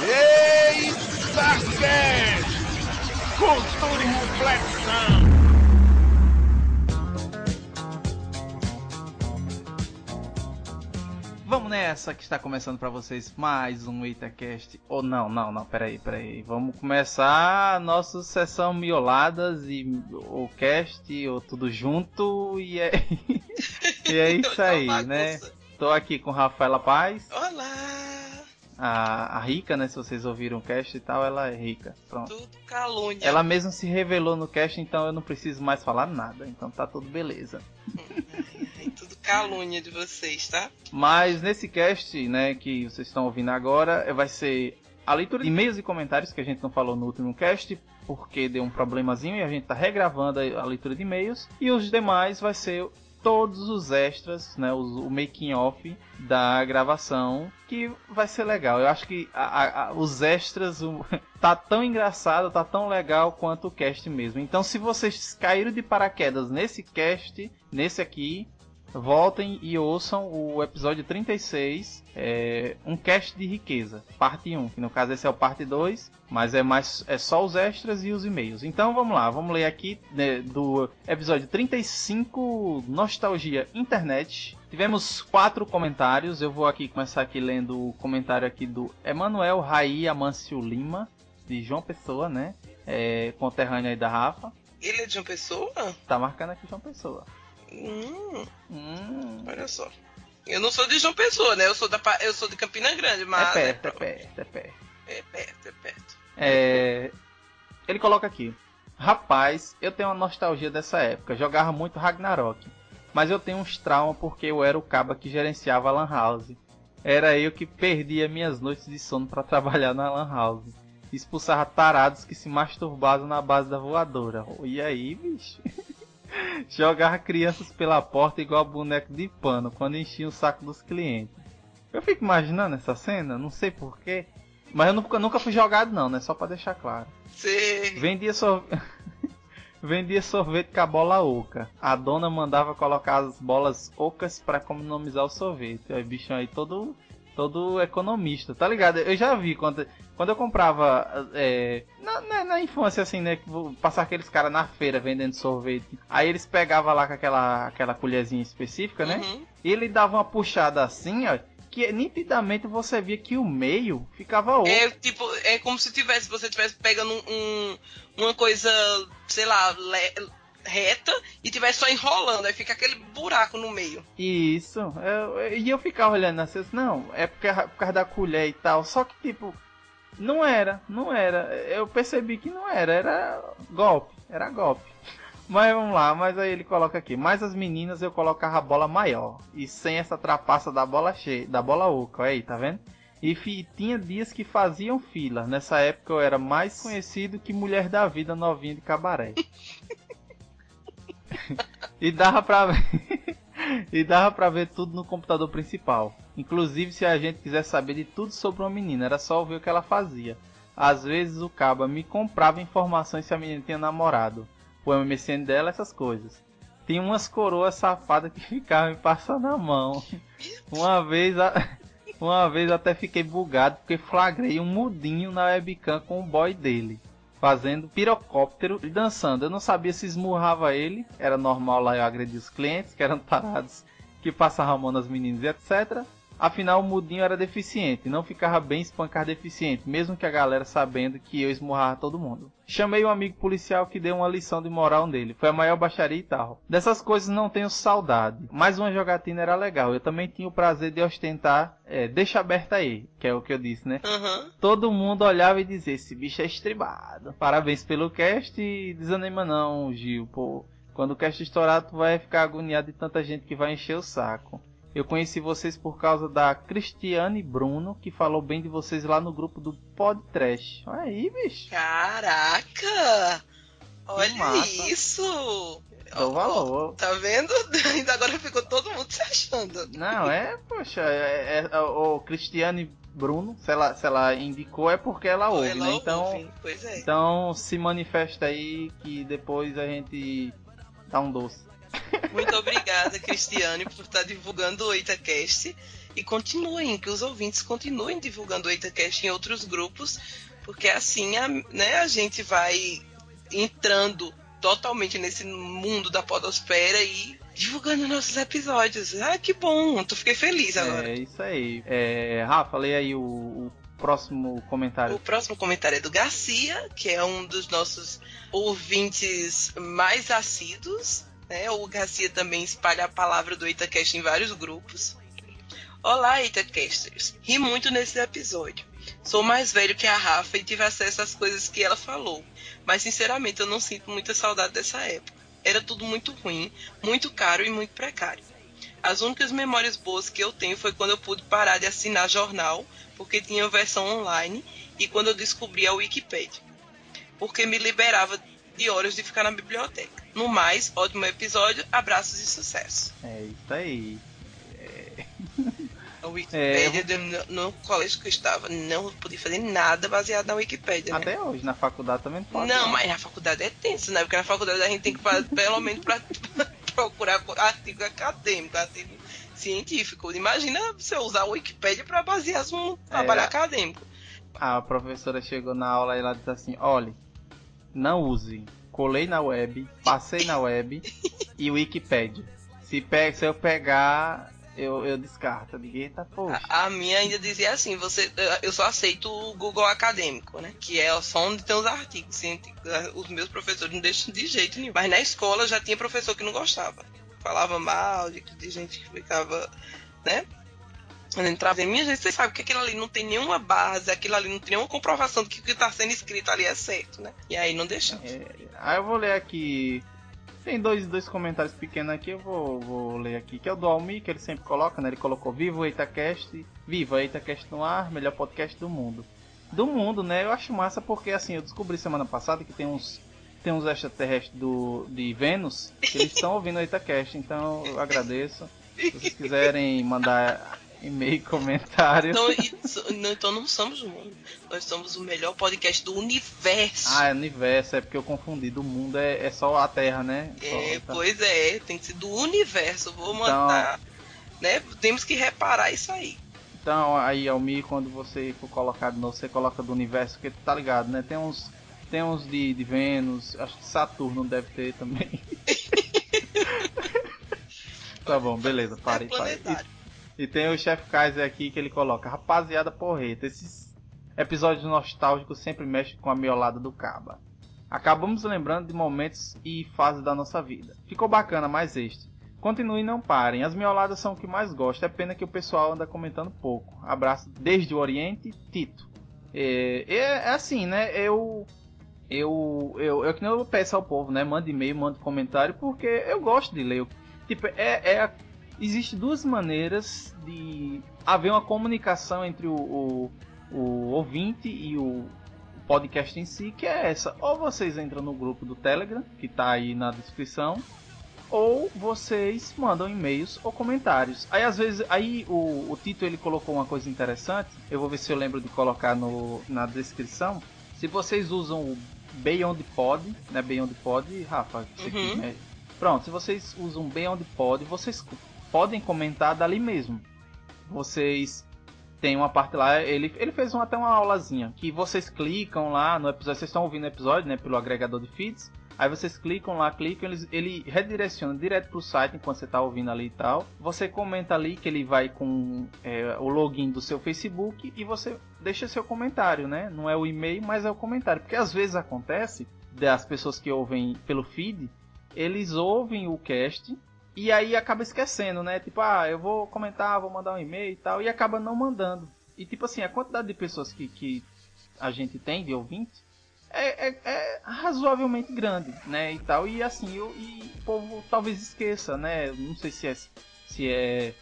Eita! Cultura e reflexão! Vamos nessa que está começando para vocês mais um EitaCast. Ou oh, não, não, não, peraí, peraí. Vamos começar a nossa sessão mioladas e o cast, ou tudo junto, e é, e é isso aí, né? Tô aqui com Rafaela Paz. Olá! A, a Rica, né? Se vocês ouviram o cast e tal, ela é rica. Pronto. Tudo calúnia. Ela mesmo se revelou no cast, então eu não preciso mais falar nada. Então tá tudo beleza. tudo calúnia de vocês, tá? Mas nesse cast, né, que vocês estão ouvindo agora, vai ser a leitura de e-mails e comentários que a gente não falou no último cast, porque deu um problemazinho e a gente tá regravando a leitura de e-mails. E os demais vai ser todos os extras, né, o, o making off da gravação, que vai ser legal. Eu acho que a, a, os extras o, tá tão engraçado, tá tão legal quanto o cast mesmo. Então, se vocês caíram de paraquedas nesse cast, nesse aqui, voltem e ouçam o episódio 36, é, um cast de riqueza, parte 1, que no caso esse é o parte 2, mas é mais é só os extras e os e-mails. Então vamos lá, vamos ler aqui né, do episódio 35, Nostalgia Internet. Tivemos quatro comentários, eu vou aqui começar aqui lendo o comentário aqui do Emanuel Raí Amâncio Lima, de João Pessoa, né? É, conterrâneo aí da Rafa. Ele é de João Pessoa? Tá marcando aqui João Pessoa. Hum, hum. Olha só. Eu não sou de João Pessoa, né? Eu sou, da, eu sou de Campina Grande, mas. É perto, é perto, é perto. É perto, é perto. É... Ele coloca aqui. Rapaz, eu tenho uma nostalgia dessa época. Jogava muito Ragnarok. Mas eu tenho uns traumas porque eu era o caba que gerenciava a Lan House. Era eu que perdia minhas noites de sono para trabalhar na Lan House. Expulsava tarados que se masturbavam na base da voadora. E aí, bicho? Jogava crianças pela porta igual boneco de pano quando enchia o saco dos clientes. Eu fico imaginando essa cena, não sei porquê. Mas eu nunca, nunca fui jogado não, né? Só pra deixar claro. Sim. Vendia sorvete. Vendia sorvete com a bola oca. A dona mandava colocar as bolas ocas para economizar o sorvete. Aí bichão aí todo todo economista, tá ligado? Eu já vi quando, quando eu comprava é, na, na, na, infância, assim, né? Passar aqueles caras na feira vendendo sorvete. Aí eles pegavam lá com aquela, aquela colherzinha específica, né? Uhum. E ele dava uma puxada assim, ó. Que nitidamente você via que o meio ficava oco. É tipo, é como se tivesse, você tivesse pegando um, uma coisa, sei lá, le reta e tivesse só enrolando, aí fica aquele buraco no meio. Isso. E eu, eu, ficava olhando assim, não, é porque, por causa da colher e tal. Só que tipo, não era, não era. Eu percebi que não era, era golpe, era golpe. Mas vamos lá, mas aí ele coloca aqui, mas as meninas eu colocava a bola maior e sem essa trapaça da bola cheia, da bola oca, aí, tá vendo? E tinha dias que faziam fila. Nessa época eu era mais conhecido que mulher da vida novinha de cabaré. e dava pra ver. e dava pra ver tudo no computador principal. Inclusive se a gente quiser saber de tudo sobre uma menina, era só ver o que ela fazia. Às vezes o caba me comprava informações se a menina tinha namorado, o MSN dela, essas coisas. Tinha umas coroas safadas que ficavam me passando a mão. Uma vez, a... uma vez até fiquei bugado porque flagrei um mudinho na webcam com o boy dele fazendo pirocóptero e dançando. Eu não sabia se esmurrava ele, era normal lá eu agredir os clientes, que eram tarados, que passavam a mão nas meninas etc. Afinal, o mudinho era deficiente, não ficava bem espancar deficiente, mesmo que a galera sabendo que eu esmurrava todo mundo. Chamei um amigo policial que deu uma lição de moral nele, foi a maior baixaria e tal. Dessas coisas não tenho saudade, mas uma jogatina era legal. Eu também tinha o prazer de ostentar, é, deixa aberta aí, que é o que eu disse, né? Uhum. Todo mundo olhava e dizia: esse bicho é estribado. Parabéns pelo cast e desanima não, Gil, pô. Quando o cast estourar, tu vai ficar agoniado de tanta gente que vai encher o saco. Eu conheci vocês por causa da Cristiane Bruno, que falou bem de vocês lá no grupo do Pod Trash. Olha aí, bicho. Caraca! Olha isso! Dou valor. Tá vendo? Ainda agora ficou todo mundo se achando. Não, é, poxa, é, é, é o Cristiane Bruno, se ela, se ela indicou é porque ela ouve, ela né? Então, ouve. É. então se manifesta aí que depois a gente dá um doce. Muito obrigada, Cristiane, por estar divulgando o Itacast. E continuem, que os ouvintes continuem divulgando o EitaCast em outros grupos, porque assim a, né, a gente vai entrando totalmente nesse mundo da podosfera e divulgando nossos episódios. Ah, que bom! Tu fiquei feliz agora. É isso aí. É, Rafa, lê aí o, o próximo comentário. O próximo comentário é do Garcia, que é um dos nossos ouvintes mais assíduos. Né? O Garcia também espalha a palavra do Itacast em vários grupos. Olá, Itacasters! Ri muito nesse episódio. Sou mais velho que a Rafa e tive acesso às coisas que ela falou, mas sinceramente eu não sinto muita saudade dessa época. Era tudo muito ruim, muito caro e muito precário. As únicas memórias boas que eu tenho foi quando eu pude parar de assinar jornal, porque tinha versão online, e quando eu descobri a Wikipedia, porque me liberava de horas de ficar na biblioteca. No mais, ótimo episódio, abraços e sucesso. É isso aí. É... A Wikipédia, é, no, no, colégio que eu estava, não podia fazer nada baseado na Wikipédia. Né? Até hoje, na faculdade também pode. Não, mas na faculdade é tenso, né? Porque na faculdade a gente tem que fazer, pelo menos, pra, procurar artigo acadêmico, artigo científico. Imagina você usar a Wikipédia para basear um trabalho é, acadêmico. A professora chegou na aula e ela disse assim: olhe, não use. Colei na web, passei na web e Wikipédia. Se, pega, se eu pegar, eu, eu descarto. Ninguém tá poxa. A, a, minha ainda dizia assim: você, eu só aceito o Google Acadêmico, né? Que é só onde tem os artigos científicos. Os meus professores não deixam de jeito nenhum. Mas na escola já tinha professor que não gostava. Falava mal de, de gente que ficava, né? Quando entrava em minha gente, você sabe que aquilo ali não tem nenhuma base, aquilo ali não tem nenhuma comprovação de que o que está sendo escrito ali é certo, né? E aí não deixamos. É, aí eu vou ler aqui tem dois, dois comentários pequenos aqui, eu vou, vou ler aqui, que é o do Almi, que ele sempre coloca, né? Ele colocou Viva o EitaCast, Viva EitaCast no ar, melhor podcast do mundo. Do mundo, né? Eu acho massa porque, assim, eu descobri semana passada que tem uns tem uns extraterrestres do, de Vênus que eles estão ouvindo o EitaCast, então eu agradeço. Se vocês quiserem mandar e-mail, comentário. Então, não, então não somos o mundo. Nós somos o melhor podcast do universo. Ah, é universo, é porque eu confundi. Do mundo é, é só a Terra, né? É, só, pois é, tem que ser do universo. Vou então, mandar. Né? Temos que reparar isso aí. Então, aí, Almir, quando você for colocar de novo, você coloca do universo, porque tá ligado, né? Tem uns. Tem uns de, de Vênus, acho que Saturno deve ter também. tá bom, beleza, parei, é parei. E tem o Chef Kaiser aqui que ele coloca: Rapaziada porreta, esses episódios nostálgicos sempre mexem com a miolada do Caba. Acabamos lembrando de momentos e fases da nossa vida. Ficou bacana mais este. Continue e não parem. As mioladas são o que mais gosto. É pena que o pessoal anda comentando pouco. Abraço desde o Oriente, Tito. É, é, é assim, né? Eu eu, eu, eu que não peço ao povo, né? Manda e-mail, manda comentário, porque eu gosto de ler. Tipo, é, é, existe duas maneiras de haver uma comunicação entre o, o, o ouvinte e o podcast em si, que é essa. Ou vocês entram no grupo do Telegram, que está aí na descrição, ou vocês mandam e-mails ou comentários. Aí às vezes, aí o, o Tito ele colocou uma coisa interessante, eu vou ver se eu lembro de colocar no, na descrição. Se vocês usam o Beyond Pod, né, Beyond Pod, Rafa, uhum. aqui, né? Pronto, se vocês usam Beyond Pod, vocês podem comentar dali mesmo. Vocês tem uma parte lá, ele, ele fez até uma aulazinha, que vocês clicam lá no episódio, vocês estão ouvindo o episódio, né, pelo agregador de feeds, aí vocês clicam lá, clicam, ele, ele redireciona direto pro site enquanto você está ouvindo ali e tal. Você comenta ali que ele vai com é, o login do seu Facebook e você deixa seu comentário, né? Não é o e-mail, mas é o comentário, porque às vezes acontece das pessoas que ouvem pelo feed, eles ouvem o cast e aí acaba esquecendo, né? Tipo, ah, eu vou comentar, vou mandar um e-mail e tal, e acaba não mandando. E tipo assim, a quantidade de pessoas que, que a gente tem de ouvintes é, é, é, razoavelmente grande, né? E tal. E assim, eu, e o povo talvez esqueça, né? Não sei se é, se é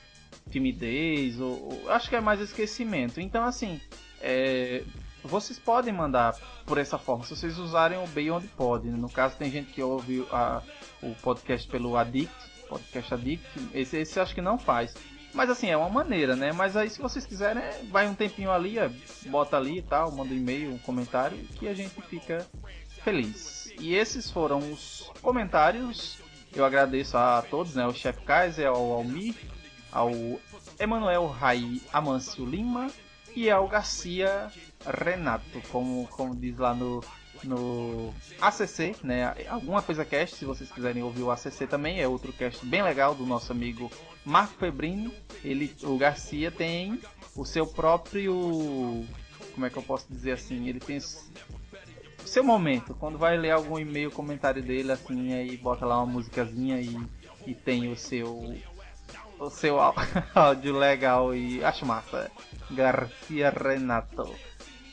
timidez ou, ou acho que é mais esquecimento. Então assim, é, vocês podem mandar por essa forma, se vocês usarem o Beyond Pod. No caso, tem gente que ouve a, o podcast pelo Addict Podcast Addict. Esse, esse acho que não faz. Mas assim, é uma maneira, né? Mas aí se vocês quiserem, vai um tempinho ali, bota ali e tal, manda um e-mail, um comentário, que a gente fica feliz. E esses foram os comentários. Eu agradeço a todos, né? O Chef Kaiser, ao Almir, ao Emanuel Rai Amâncio Lima e El Garcia Renato, como, como diz lá no, no ACC, né? Alguma coisa cast, se vocês quiserem ouvir o ACC também, é outro cast bem legal do nosso amigo Marco Febrini. Ele, o Garcia tem o seu próprio, como é que eu posso dizer assim? Ele tem o seu momento, quando vai ler algum e-mail, comentário dele assim, aí bota lá uma musicazinha e, e tem o seu o seu áudio legal e acho massa. Garcia Renato.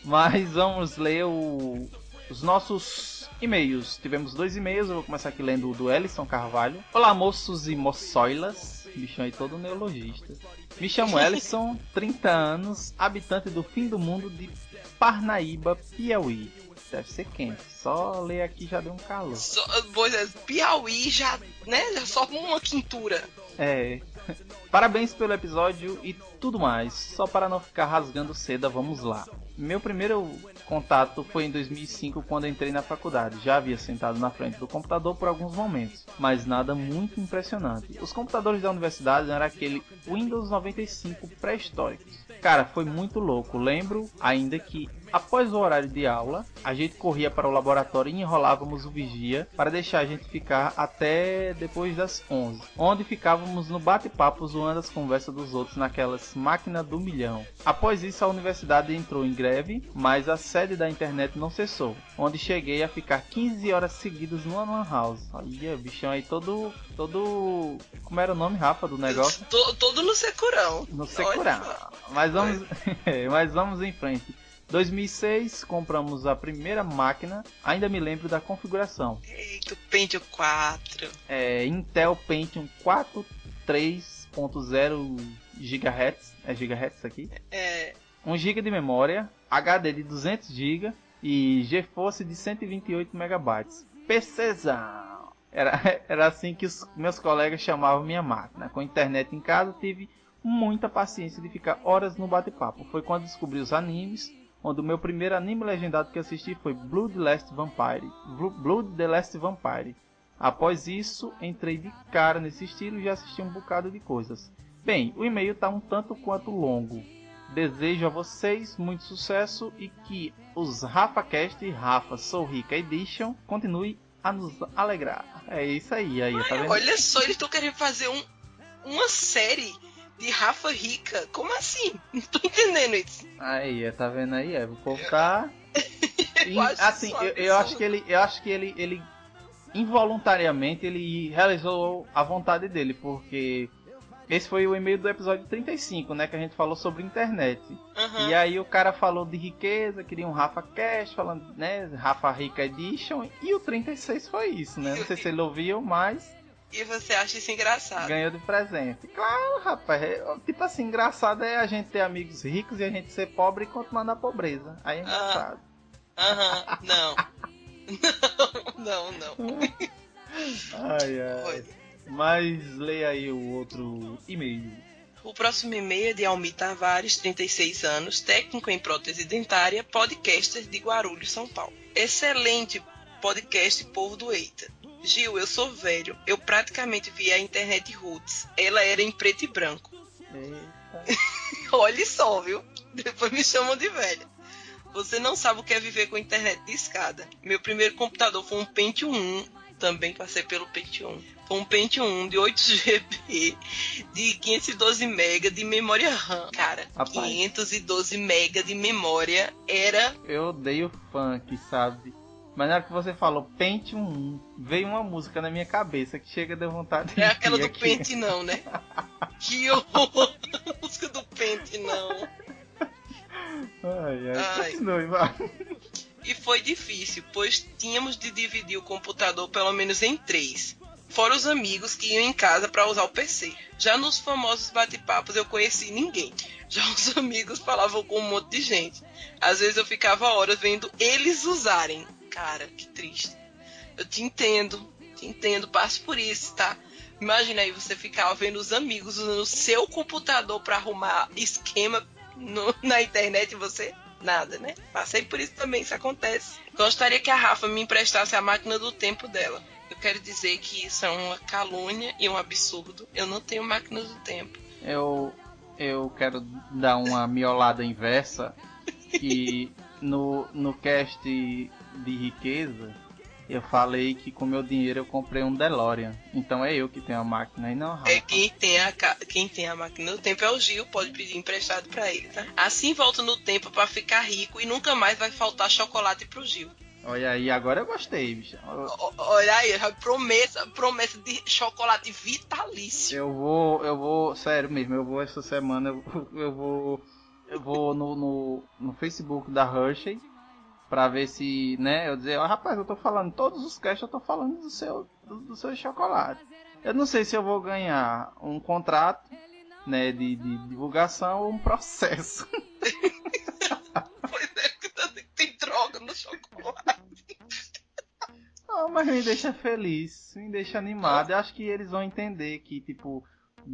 Mas vamos ler o, os nossos e-mails. Tivemos dois e-mails, eu vou começar aqui lendo o do Ellison Carvalho. Olá, moços e moçoilas. Bichão aí todo neologista. Me chamo Ellison, 30 anos, habitante do fim do mundo de Parnaíba, Piauí. Deve ser quente. Só ler aqui já deu um calor. So, pois é, Piauí já, né? Já só uma quintura. É. Parabéns pelo episódio e tudo mais. Só para não ficar rasgando seda, vamos lá. Meu primeiro contato foi em 2005, quando entrei na faculdade. Já havia sentado na frente do computador por alguns momentos, mas nada muito impressionante. Os computadores da universidade eram aquele Windows 95 pré-históricos. Cara, foi muito louco. Lembro ainda que Após o horário de aula, a gente corria para o laboratório e enrolávamos o vigia para deixar a gente ficar até depois das 11, onde ficávamos no bate-papo zoando as conversas dos outros naquelas máquinas do milhão. Após isso, a universidade entrou em greve, mas a sede da internet não cessou, onde cheguei a ficar 15 horas seguidas no Lan House. Olha, bichão aí todo todo como era o nome Rafa do negócio? Todo, todo no securão. No securão. Mas vamos mas vamos em frente. 2006 compramos a primeira máquina, ainda me lembro da configuração. Eita, Pentium 4. É, Intel Pentium 4 3.0 GHz, é GHz aqui? É. 1 GB de memória, HD de 200 GB e GeForce de 128 MB. PCzão. Era, era assim que os meus colegas chamavam minha máquina. Com internet em casa, tive muita paciência de ficar horas no bate-papo. Foi quando descobri os animes, onde o meu primeiro anime legendado que assisti foi Blood Last Vampire. Blood the Last Vampire. Após isso, entrei de cara nesse estilo e já assisti um bocado de coisas. Bem, o e-mail está um tanto quanto longo. Desejo a vocês muito sucesso e que os RafaCast e Rafa Sou Rica Edition continue a nos alegrar. É isso aí, aí, tá vendo? Olha só, eles estão querendo fazer um, uma série de Rafa Rica. Como assim? Não tô entendendo isso. Aí, tá vendo aí? É, o povo tá. e, assim, eu, eu acho que ele. Eu acho que ele, ele involuntariamente ele realizou a vontade dele, porque esse foi o e-mail do episódio 35, né? Que a gente falou sobre internet. Uhum. E aí o cara falou de riqueza, queria um Rafa Cash, falando, né? Rafa Rica Edition. E o 36 foi isso, né? Não sei se ele ouviu, mas e você acha isso engraçado. Ganhou de presente. Claro, rapaz. É, tipo assim, engraçado é a gente ter amigos ricos e a gente ser pobre e continuar na pobreza. Aí é engraçado. Aham, uh -huh. não. não, não, não. ai, ai. Mas leia aí o outro e-mail. O próximo e-mail é de Almi Tavares, 36 anos, técnico em prótese dentária, podcaster de Guarulhos, São Paulo. Excelente podcast Povo do Eita. Gil, eu sou velho. Eu praticamente vi a internet roots. Ela era em preto e branco. Olhe só, viu? Depois me chamam de velha. Você não sabe o que é viver com internet de escada. Meu primeiro computador foi um Pentium 1. Também passei pelo Pentium. Foi um Pentium 1 de 8 GB de 512 MB de memória RAM. Cara, Rapaz. 512 MB de memória era. Eu odeio funk, sabe? Mas na hora que você falou Pentium 1, veio uma música na minha cabeça que chega de vontade de É aquela do aqui. Pente não, né? que horror! A música do Pente não. Ai, ai, ai. Continue, vai. E foi difícil, pois tínhamos de dividir o computador pelo menos em três. Fora os amigos que iam em casa para usar o PC. Já nos famosos bate-papos eu conheci ninguém. Já os amigos falavam com um monte de gente. Às vezes eu ficava horas vendo eles usarem Cara, que triste. Eu te entendo, te entendo, passo por isso, tá? Imagina aí você ficar vendo os amigos usando o seu computador para arrumar esquema no, na internet e você nada, né? Passei por isso também, isso acontece. Gostaria que a Rafa me emprestasse a máquina do tempo dela. Eu quero dizer que isso é uma calúnia e um absurdo. Eu não tenho máquina do tempo. Eu eu quero dar uma miolada inversa e no, no cast de riqueza eu falei que com meu dinheiro eu comprei um DeLorean. Então é eu que tenho a máquina e não a Rafa. É quem tem a, quem tem a máquina no tempo é o Gil, pode pedir emprestado para ele, tá? Assim volta no tempo para ficar rico e nunca mais vai faltar chocolate pro Gil. Olha aí, agora eu gostei, bicho. Olha aí, promessa, promessa de chocolate vitalício. Eu vou, eu vou, sério mesmo, eu vou essa semana, eu, eu vou, eu vou no, no, no Facebook da Hershey Pra ver se, né, eu dizer, ó, oh, rapaz, eu tô falando, todos os casts eu tô falando do seu, do, do, seu chocolate. Eu não sei se eu vou ganhar um contrato, né, de, de divulgação ou um processo. pois é, tem droga no chocolate. Não, mas me deixa feliz, me deixa animado. Eu acho que eles vão entender que, tipo,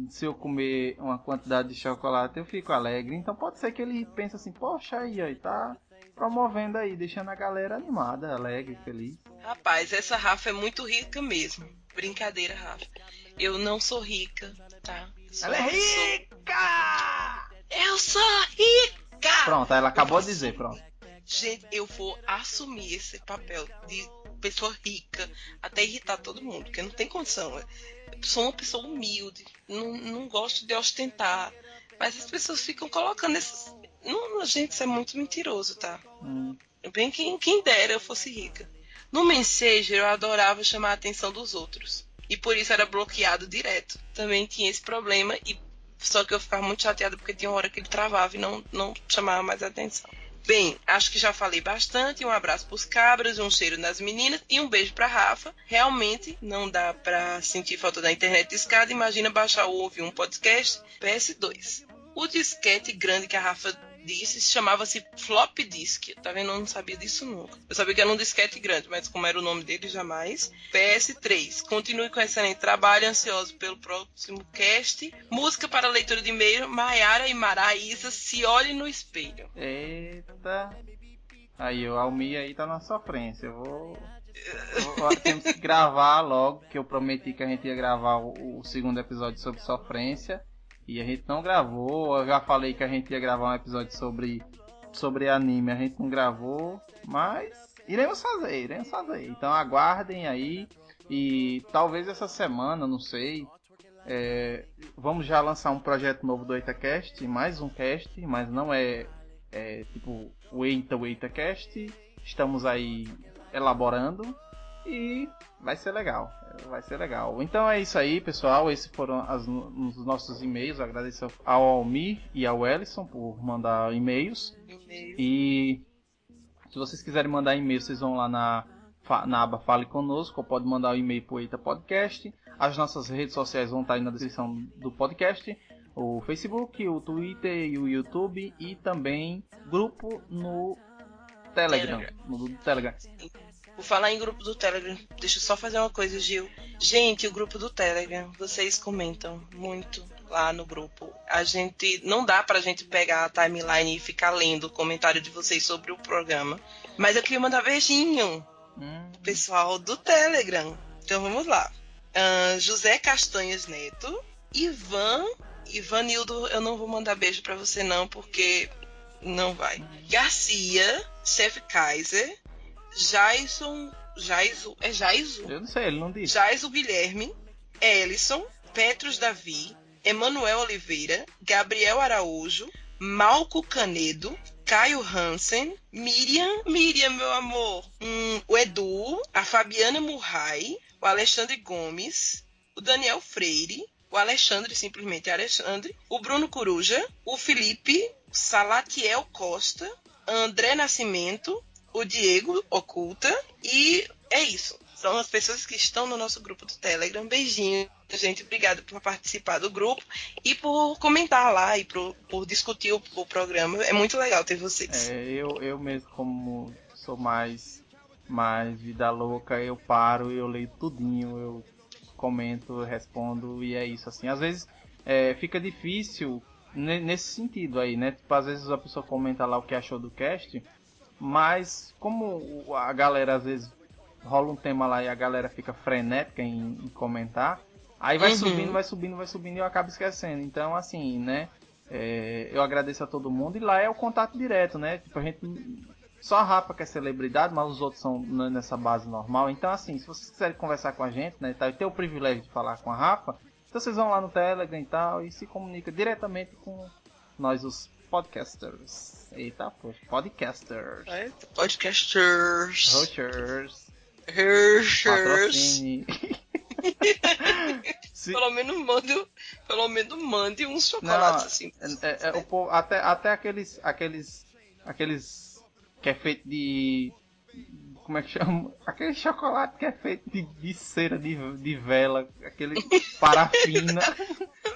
se eu comer uma quantidade de chocolate, eu fico alegre. Então pode ser que ele pense assim, poxa aí, aí tá promovendo aí, deixando a galera animada, alegre, feliz. Rapaz, essa Rafa é muito rica mesmo. Brincadeira, Rafa. Eu não sou rica, tá? Sou ela é rica! Eu sou rica! Pronto, ela acabou de dizer, pronto. Gente, eu vou assumir esse papel de pessoa rica até irritar todo mundo, porque não tem condição. Eu sou uma pessoa humilde, não, não gosto de ostentar. Mas as pessoas ficam colocando esses, não, gente, isso é muito mentiroso, tá? Hum. Bem quem, quem dera eu fosse rica. No Messenger eu adorava chamar a atenção dos outros. E por isso era bloqueado direto. Também tinha esse problema e só que eu ficava muito chateada porque tinha uma hora que ele travava e não, não chamava mais atenção. Bem, acho que já falei bastante. Um abraço pros cabras, um cheiro nas meninas e um beijo pra Rafa. Realmente não dá pra sentir falta da internet de escada. Imagina baixar ou ouvir um podcast PS2. O disquete grande que a Rafa disse chamava-se flop disk. Tá vendo? Eu não sabia disso nunca. Eu sabia que era um disquete grande, mas como era o nome dele, jamais. PS3. Continue com excelente trabalho, ansioso pelo próximo cast. Música para leitura de e-mail, Maiara e Maraísa, se olhe no espelho. Eita. Aí, o Almi aí tá na sofrência. Eu vou... temos que gravar logo, que eu prometi que a gente ia gravar o, o segundo episódio sobre sofrência. E a gente não gravou. Eu já falei que a gente ia gravar um episódio sobre, sobre anime. A gente não gravou. Mas iremos fazer, iremos fazer. Então aguardem aí. E talvez essa semana, não sei. É, vamos já lançar um projeto novo do EitaCast, mais um cast, mas não é, é tipo o Eita, o EitaCast. Estamos aí elaborando e vai ser legal. Vai ser legal. Então é isso aí, pessoal. Esses foram as, os nossos e-mails. Agradeço ao Almir e ao Ellison por mandar e-mails. E se vocês quiserem mandar e-mail, vocês vão lá na, na aba Fale Conosco, ou pode mandar o um e-mail para Eita Podcast. As nossas redes sociais vão estar aí na descrição do podcast. O Facebook, o Twitter e o YouTube. E também grupo no Telegram. Telegram. No Telegram. Por falar em grupo do Telegram, deixa eu só fazer uma coisa, Gil. Gente, o grupo do Telegram, vocês comentam muito lá no grupo. A gente não dá pra gente pegar a timeline e ficar lendo o comentário de vocês sobre o programa. Mas eu queria mandar beijinho hum. pro pessoal do Telegram. Então vamos lá. Uh, José Castanhas Neto, Ivan, Ivanildo, eu não vou mandar beijo para você não, porque não vai. Garcia, Chef Kaiser, Jaison. Jaiso. É Jaiso? Eu não sei, ele não disse. Jaiso Guilherme, Ellison, Petros Davi, Emanuel Oliveira, Gabriel Araújo, Malco Canedo, Caio Hansen, Miriam, Miriam, meu amor, hum, o Edu, a Fabiana Murray, o Alexandre Gomes, o Daniel Freire, o Alexandre, simplesmente Alexandre, o Bruno Coruja, o Felipe, Salatiel Costa, André Nascimento, o Diego Oculta e é isso. São as pessoas que estão no nosso grupo do Telegram. Beijinho, gente. Obrigado por participar do grupo e por comentar lá e por, por discutir o, o, programa. É muito legal ter vocês. É, eu, eu mesmo, como sou mais, mais vida louca, eu paro, eu leio tudinho, eu comento, respondo e é isso. Assim, às vezes é, fica difícil nesse sentido aí, né? Tipo, às vezes a pessoa comenta lá o que achou do cast mas como a galera às vezes rola um tema lá e a galera fica frenética em, em comentar, aí vai uhum. subindo, vai subindo, vai subindo e eu acabo esquecendo. Então, assim, né? É, eu agradeço a todo mundo e lá é o contato direto, né? Tipo, a gente. Só a Rafa que é celebridade, mas os outros são nessa base normal. Então, assim, se vocês quiserem conversar com a gente, né? Tá, ter o privilégio de falar com a Rafa, então vocês vão lá no Telegram e tal e se comunica diretamente com nós, os podcasters. Eita, poxa, podcasters. É, podcasters. Rochers. Patrocine. Se- Pelo menos mande, pelo menos mande uns chocolates Não, assim. É, é, o povo- até, até aqueles, aqueles, aqueles que é feito de, como é que chama? Aquele chocolate que é feito de, de cera, de, de vela, aquele parafina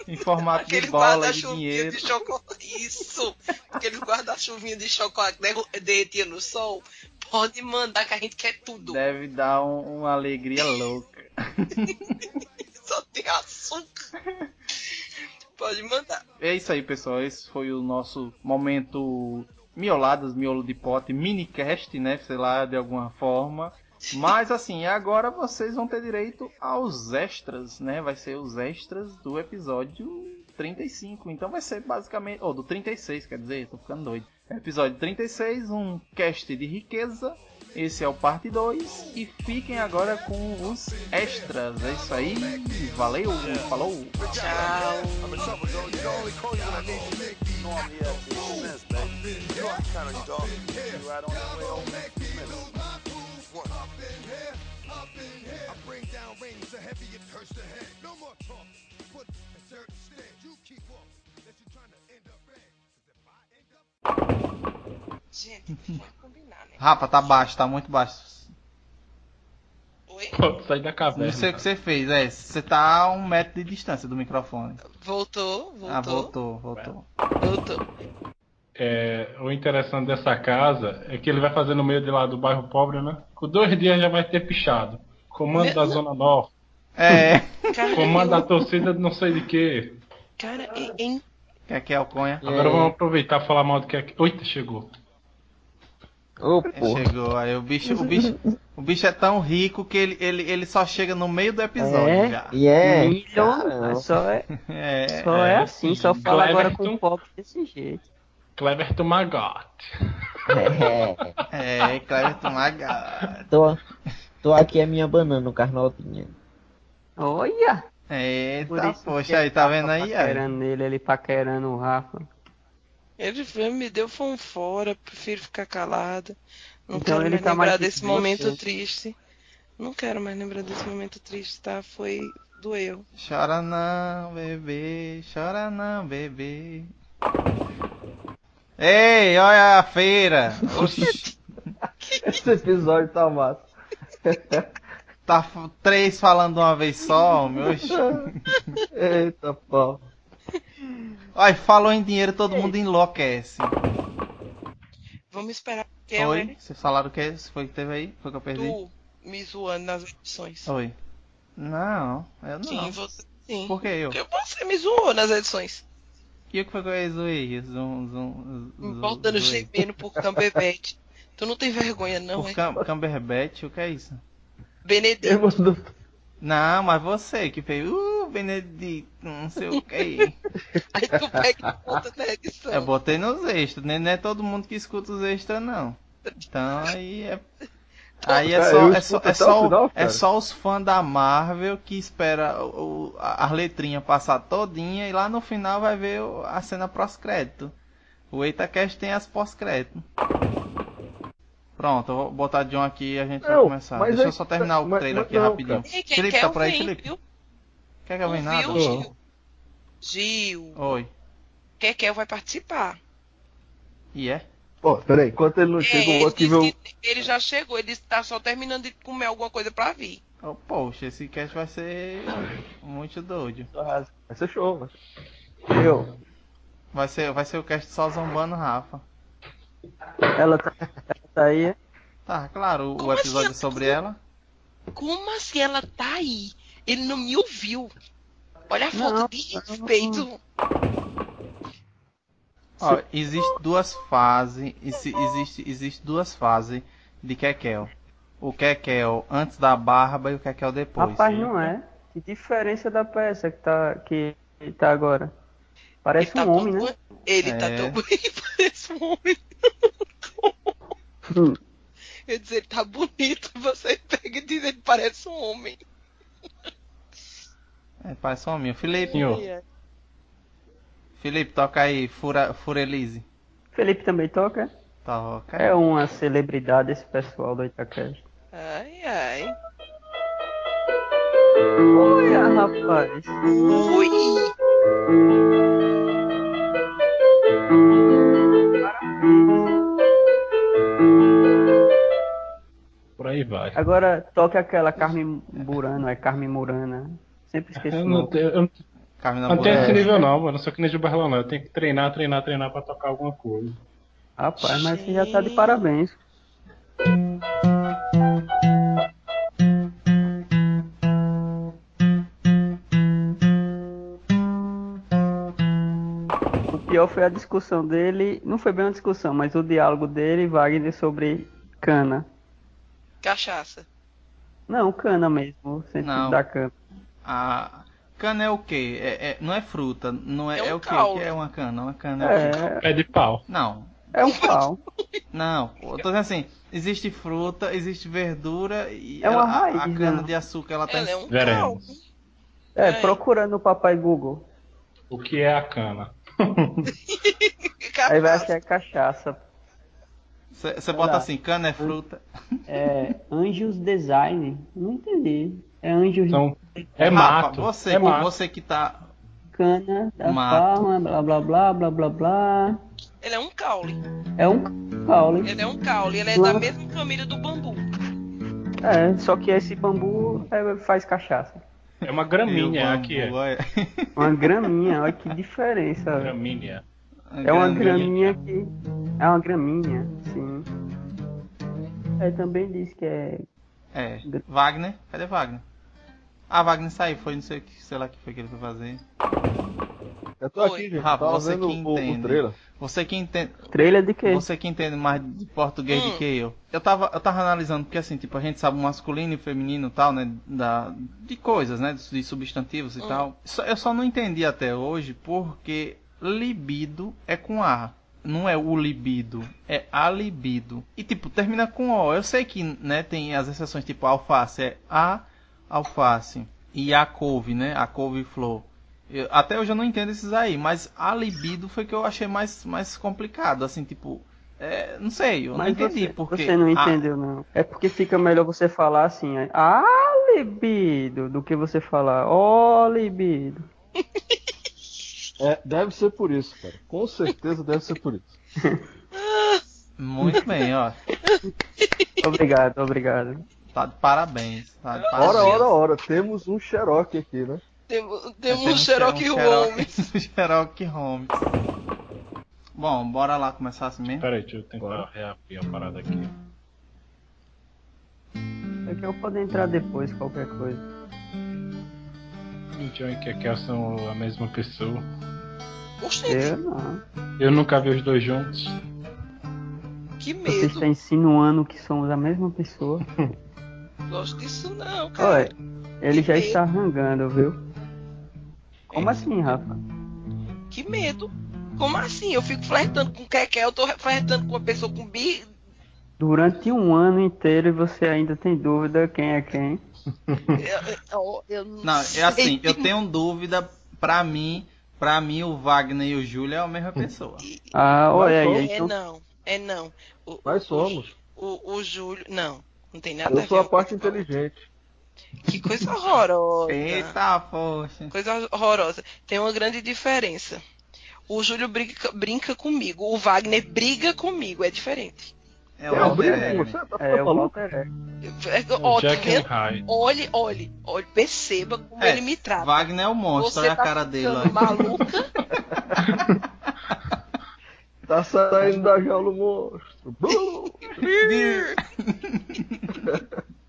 em formato Aquele de bola de dinheiro. de chocolate. Isso! Aquele guarda-chuvinha de chocolate derru- derretia no sol. Pode mandar que a gente quer tudo. Deve dar um- uma alegria louca. Só tem açúcar. Pode mandar. É isso aí, pessoal. Esse foi o nosso momento mioladas, miolo de pote, minicast, né? Sei lá, de alguma forma. Mas assim, agora vocês vão ter direito aos extras, né? Vai ser os extras do episódio 35. Então vai ser basicamente. Ou do 36, quer dizer, tô ficando doido. Episódio 36, um cast de riqueza. Esse é o parte 2. E fiquem agora com os extras. É isso aí. Valeu, falou! Tchau. In you in. I bring down rings, the heavy it hurts the head. No more talk. Put a certain stand. You keep. That trying to end up red. Gente, combinar, né? Rafa, tá baixo, tá muito baixo. Oi? Pô, Sair da Não caverna. sei o que você fez, é. Você tá a um metro de distância do microfone. Voltou, voltou. Ah, voltou, voltou. voltou. É, o interessante dessa casa é que ele vai fazer no meio de lá do bairro pobre, né? Com dois dias já vai ter pichado. Comando da Zona Norte, É. Cara, comando da torcida de não sei de quê. cara em, em- Quer que é o Conha? Agora vamos aproveitar e falar mal do que é que. Oita, chegou. Porra. Chegou, aí o bicho, o bicho, o bicho é tão rico que ele, ele, ele só chega no meio do episódio É, já. e é. Só é, É, só é, é, assim, só fala agora com pobre desse jeito. Cleverton Magot. É, é, Cleverton Maga. tô, tô aqui a minha banana no carnotinha. Olha! Por Eita, poxa, aí, tá ele vendo aí? Paquerando nele, ele paquerando o Rafa. ele me deu fora, prefiro ficar calada. Não Então quero ele mais tá lembrar mais desse que você. momento triste. Não quero mais lembrar desse momento triste, tá? Foi. doeu. Chora não, bebê, chora não, bebê. Ei, olha a feira. Esse episódio tá massa. tá três falando de uma vez só, meu. Eita, pau. Olha, falou em dinheiro, todo mundo enlouquece. Vamos esperar que é Oi, vocês falaram o que? Foi que teve aí? Foi que eu perdi? tu me zoando nas edições. Oi. Não, eu não. Sim, você sim. Por que eu? Porque você me zoou nas edições. E o que foi que eu zoei? Zum, zum, zum, Voltando gemendo por Cambebete. Tu não tem vergonha, não, Por é? Cam Camberbatch, o que é isso? Benedito. Não, mas você que fez, uh, Benedito, não sei o que. Aí tu pega e conta na edição. Eu botei nos extras, né? Não é todo mundo que escuta os extras, não. Então aí é. Aí é Cara, só, eu é só, é só, o final, é cara. só os fãs da Marvel que espera o, a- as letrinhas passar todinha e lá no final vai ver o- a cena pós-crédito. O EitaCast tem as pós-crédito. Pronto, eu vou botar John aqui e a gente vai Não, começar. mas Deixa eu aí- só terminar o mas- trailer mas aqui não, rapidinho. Ei, quem Felipe, quer tá por aí, vem, Felipe? viu? Quer que eu venha nada? Gil? Gil, Oi. Kekel vai participar. E é? Pô, peraí, enquanto ele não É, chega, eu ele, vou aqui ver disse o. que ele já chegou, ele está só terminando de comer alguma coisa pra vir. Oh, poxa, esse cast vai ser muito doido. Vai ser show, mano. Eu. Vai ser, vai ser o cast só zombando Rafa. Ela tá, ela tá aí. Tá, claro, o Como episódio assim? sobre ela. Como assim ela tá aí? Ele não me ouviu. Olha a Não, falta de respeito. Ó, existe duas fases, exi- existe, existe duas fases de Kekel. O Kekel antes da barba e o Kekel depois. Rapaz, não é. Que diferença da peça que tá, que tá agora. Parece tá um homem, tão né? Ele tá É. tão bonito, parece um homem. Hum. Eu disse, ele tá bonito, você pega e diz, ele parece um homem. É, parece um homem. Felipe, Senhor. Felipe, toca aí, Fura, Furelize. Felipe também toca? Toca. É uma celebridade esse pessoal do Itacast. Ai, ai. Olha, rapaz. Ui! Por aí vai. Agora toca aquela Carmen Burano, é Carmen Murana. Sempre esqueço Eu não, tenho- eu Carmen não tenho esse nível não, mano. Eu sou que nem Gilberto não. Eu tenho que treinar, treinar, treinar pra tocar alguma coisa. Rapaz, mas você já tá de parabéns. O pior foi a discussão dele, não foi bem uma discussão, mas o diálogo dele e Wagner sobre cana. Cachaça. Não, cana mesmo, o sentido Não. da cana. A cana é o quê? É, é- não é fruta, não é, É um é o quê? O que é uma cana? Uma cana é? É, Pé de pau. Não, é um pau. não. Eu tô dizendo assim, existe fruta, existe verdura e É uma ela- a- a, raiz, cana né? de açúcar ela tá Ela em é um Veremos. caldo. É, É. procurando o papai Google. O que é a cana? Aí vai achar é cachaça. Você bota lá. assim, cana é fruta. É Anjos Design. Não entendi. É Anjos Então, é Rafa, mato. Você, é mato. você que tá. Cana da Mato. Farma, blá blá blá blá blá blá. Ele é um caule. É um caule. Ele é um caule. Ele é da mesma família do bambu. É, só que esse bambu é, faz cachaça. É uma gramínea, Eu aqui é. olha. Uma graminha, olha que diferença. Gramínea. É uma graminha que. É uma graminha, sim. Aí também diz que é. É. Wagner, cadê Wagner? Ah, Wagner saiu, foi não sei o que, sei lá o que foi que ele foi fazer. Eu tô Oi. aqui, gente. Rafa, você que o, o entende. trailer. Você que entende. Trailer de quê? Você que entende mais de português Hum. do que eu. Eu tava, eu tava analisando, porque assim, tipo, a gente sabe o masculino e feminino e tal, né? Da, de coisas, né? De substantivos e Hum. tal. Eu só não entendi até hoje porque libido é com A. Não é o libido, é a libido. E tipo, termina com O. Eu sei que, né, tem as exceções, tipo, alface é a alface. E a couve, né? A couve-flor. Eu- até hoje eu não entendo esses aí, mas a libido foi que eu achei mais, mais complicado, assim, tipo, é, não sei, eu Mas não entendi você, porque você não a- entendeu, não. É porque fica melhor você falar assim, ah, libido, do que você falar, ó, libido. É, deve ser por isso, cara. Com certeza deve ser por isso. muito bem, ó, Obrigado, obrigado. Tá de parabéns, tá de Ora, parabéns. ora, ora. Temos um Xerox aqui, né? Temos, É, temos um temos Sherlock um Holmes. Holmes. Bom, bora lá começar assim mesmo. Pera aí, deixa eu tentar reabrir a parada aqui. É que eu posso entrar depois, qualquer coisa. O John e Kekel são a mesma pessoa. Oxente, Eu não. Eu nunca vi os dois juntos. que Você medo. está insinuando que somos a mesma pessoa. Gosto disso não, cara. Olha, ele já medo. está rangando, viu? Como assim, Rafa? Que medo. Como assim? Eu fico flertando com o Keké, eu tô flertando com uma pessoa com bi. Durante um ano inteiro e você ainda tem dúvida quem é quem? Eu, eu Não, é sei assim, que- eu tenho dúvida, pra mim, pra mim o Wagner e o Júlio é a mesma pessoa. Ah, olha aí. É então não, é não. O, Nós o- somos. O, o Júlio. Não, não tem nada a Eu ver. sou a parte inteligente. Que coisa horrorosa. Eita, poxa. Coisa horrorosa. Tem uma grande diferença. O Júlio brinca, brinca comigo, o Wagner briga comigo, é diferente. É Eu o Walter Egg. Tá é o? Walter Egg. É, O ó, Jack vê- and Hyde. olhe, olhe, olhe, perceba como É, ele me trata. Wagner é o monstro, olha a tá cara dele. maluca? Tá saindo da jaula o monstro. Blu!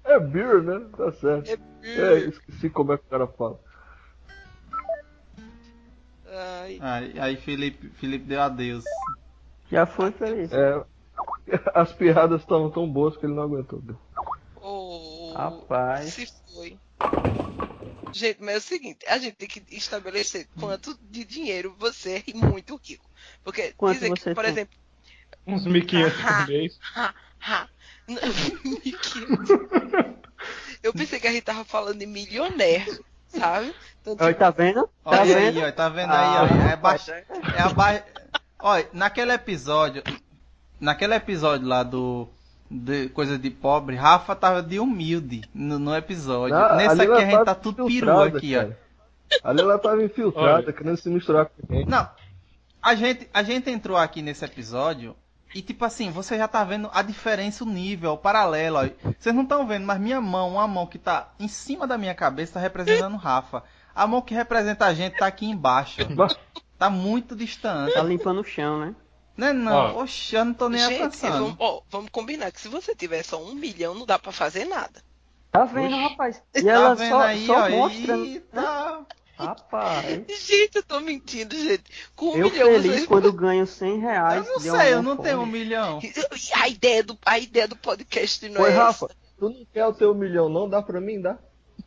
É beer, né? Tá certo. É, esqueci como é que o cara fala. Ai, Aí, aí Felipe, Felipe deu adeus. Já foi feliz. É, as piadas estavam tão boas que ele não aguentou. oh, Rapaz. Se foi. Gente, mas é o seguinte, a gente tem que estabelecer quanto de dinheiro você é muito rico. Porque Quanto dizer que, por tem? exemplo, Uns 1.500 Ah, por mês. ha, ha, n- eu pensei que a gente tava falando de milionário, sabe? Então, Olha, tipo, tá vendo? Tá Olha aí, vendo? ó, tá vendo Ah, aí, ó. É, ba... é a ba... Olha, naquele episódio. Naquele episódio lá do. De coisa de pobre, Rafa tava de humilde no, no episódio. Não, Nesse aqui a gente tá tudo peru aqui, ó. cara. Ali ela tava infiltrada, Olha. querendo se misturar com quem. Não. A gente, a gente entrou aqui nesse episódio e, tipo assim, você já tá vendo a diferença, o nível, o paralelo. Ó. Vocês não estão vendo, mas minha mão, uma mão que tá em cima da minha cabeça, tá representando o Rafa. A mão que representa a gente tá aqui embaixo. Tá muito distante. Tá limpando o chão, né? Né, não? Ó. Oxe, eu não tô nem gente, alcançando. vamos, ó, vamos combinar que se você tiver só um milhão, não dá pra fazer nada. Tá vendo, Oxi. rapaz? E Tá ela vendo só, aí, só ó? mostra. e tá... Rapaz. Gente, eu tô mentindo, gente. Com um Eu milhão feliz vocês- quando ganho 100 reais. Eu não sei, eu não tenho um milhão. A ideia do, a ideia do podcast não Oi, é Rafa, tu não quer o teu milhão, não? Dá pra mim? Dá?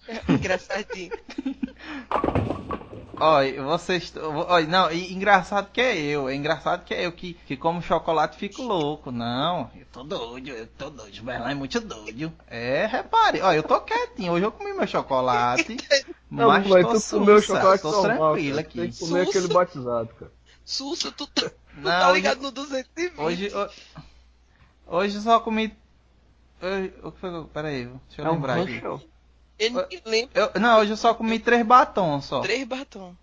essa. Engraçadinho. Olha, vocês. Olha, não, e engraçado que é eu. É engraçado que é eu que, que como chocolate fico louco. Não, eu tô doido, eu tô doido. Berlan é muito doido. É, repare, olha, eu tô quietinho. Hoje eu comi meu chocolate. Não, mas mas tô tu comeu sussa, chocolate tô normal, tranquilo cara. Tem aqui. que comer Sussa. aquele batizado, cara. Sussa, tu, tá- tu Não, tá hoje- ligado no 220. Hoje, ho- hoje eu só comi. eu- O que foi? que eu- Pera aí, deixa eu É um lembrar aqui. rancho. Ele lembra Eu, não, hoje eu só comi três batons só. três batom.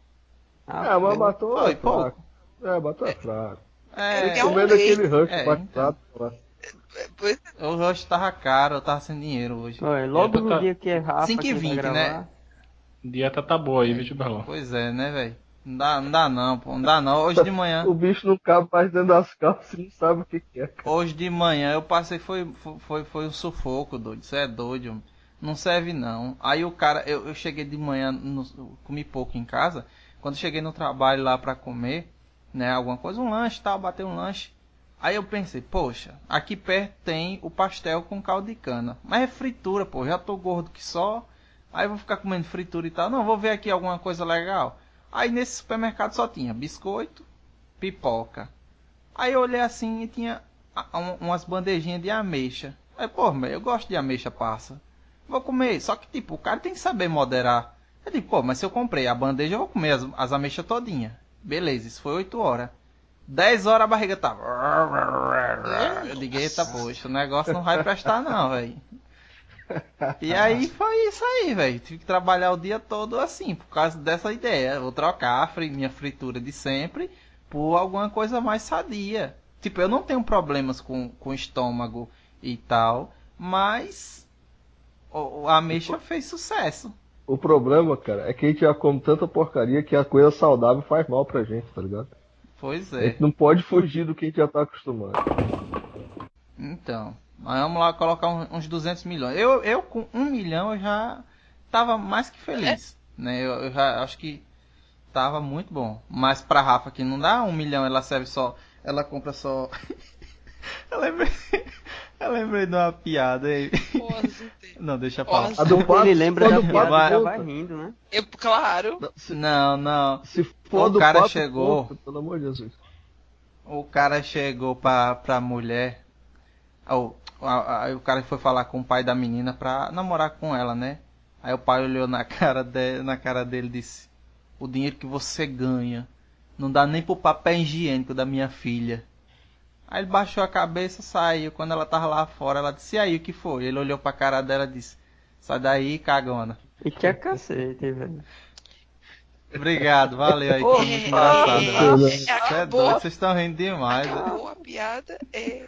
Ah, É, mas batom Foi é pouco. É, batom é fraco. É, é um Comendo rei. aquele rancho É, batizado. lá. É, pois é. o hoje tava caro, eu tava sem dinheiro hoje. Olha, logo Eu no dia que é Rafa, 5 e que vai 20, gravar, né? Dieta tá boa aí, viu, tio Berlão? Pois é, né, velho? Não dá, não dá não, pô. Não dá não. Hoje de manhã. O bicho não cabe mais dentro das calças e não sabe o que, que é. cara. Hoje de manhã eu passei, foi, foi, foi um sufoco, doido. Isso é doido. Não serve não. Aí o cara, eu, eu cheguei de manhã, no- comi pouco em casa. Quando cheguei no trabalho lá pra comer, né, alguma coisa, um lanche tal, bater um lanche. Aí eu pensei, poxa, aqui perto tem o pastel com caldo de cana. Mas é fritura, pô, já tô gordo que só. Aí vou ficar comendo fritura e tal. Não, vou ver aqui alguma coisa legal. Aí nesse supermercado só tinha biscoito, pipoca. Aí eu olhei assim e tinha um- umas bandejinhas de ameixa. Aí, pô, eu gosto de ameixa passa. Vou comer. Só que, tipo, o cara tem que saber moderar. Eu digo, pô, mas se eu comprei a bandeja, eu vou comer as, as ameixas todinha. Beleza, isso foi 8 horas. 10 horas a barriga tava. Eu digo, eita, poxa, o negócio não vai prestar não, velho. E aí foi isso aí, velho. Tive que trabalhar o dia todo assim, por causa dessa ideia. Vou trocar a minha fritura de sempre por alguma coisa mais sadia. Tipo, eu não tenho problemas com, com estômago e tal, mas a ameixa fez sucesso. O problema, cara, é que a gente já come tanta porcaria que a coisa saudável faz mal pra gente, tá ligado? Pois A é. gente não pode fugir do que a gente já tá acostumado. Então, mas vamos lá colocar uns 200 milhões. Eu, eu com um milhão eu já tava mais que feliz, né? Eu, eu já acho que tava muito bom. Mas pra Rafa que não dá um milhão, ela serve só, ela compra só. eu lembrei, eu lembrei de uma piada aí. Não, deixa pra lá. A do pato, Ele lembra da piada e vai rindo, né? Eu, claro. Se, Não, não. se for O do cara pato, chegou. pelo amor de Jesus. O cara chegou pra, pra mulher. Aí o cara foi falar com o pai da menina pra namorar com ela, né? Aí o pai olhou na cara, de, na cara dele e disse: O dinheiro que você ganha não dá nem pro papel higiênico da minha filha. Aí ele baixou a cabeça saiu. Quando ela tava lá fora, ela disse: E aí, o que foi? Ele olhou pra cara dela e disse: Sai daí, cagona. E que é cacete, velho. Obrigado, valeu aí, que muito É, engraçado. é, né? é, Você é acabou, doido, vocês estão rindo demais. velho. acabou a piada. É,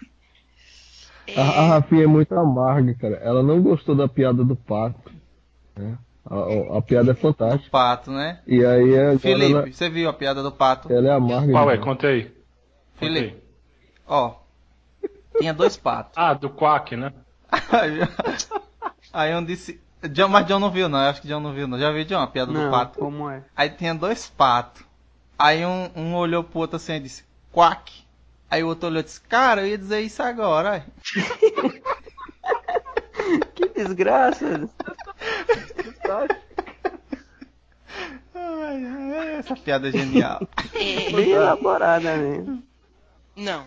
é, A, a Rafinha é muito amarga, cara. Ela não gostou da piada do pato. né? A, a- a piada é fantástica. Pato, né? E aí Felipe, ela, você viu a piada do pato? ela é amarga. Qual é? demais. Conta aí. Felipe. Ó. Tinha dois patos. Ah, do Quack, né? Aí, um disse. John, mas John não viu, não. Eu acho que John não viu, não. Já viu, John, a piada do Não, pato? como é? Aí tinha dois patos. Aí um, um olhou pro outro assim e disse: Quack. Aí o outro olhou e disse: Cara, eu ia dizer isso agora. Que desgraça. Essa piada é genial. É, Bem elaborada mesmo. não.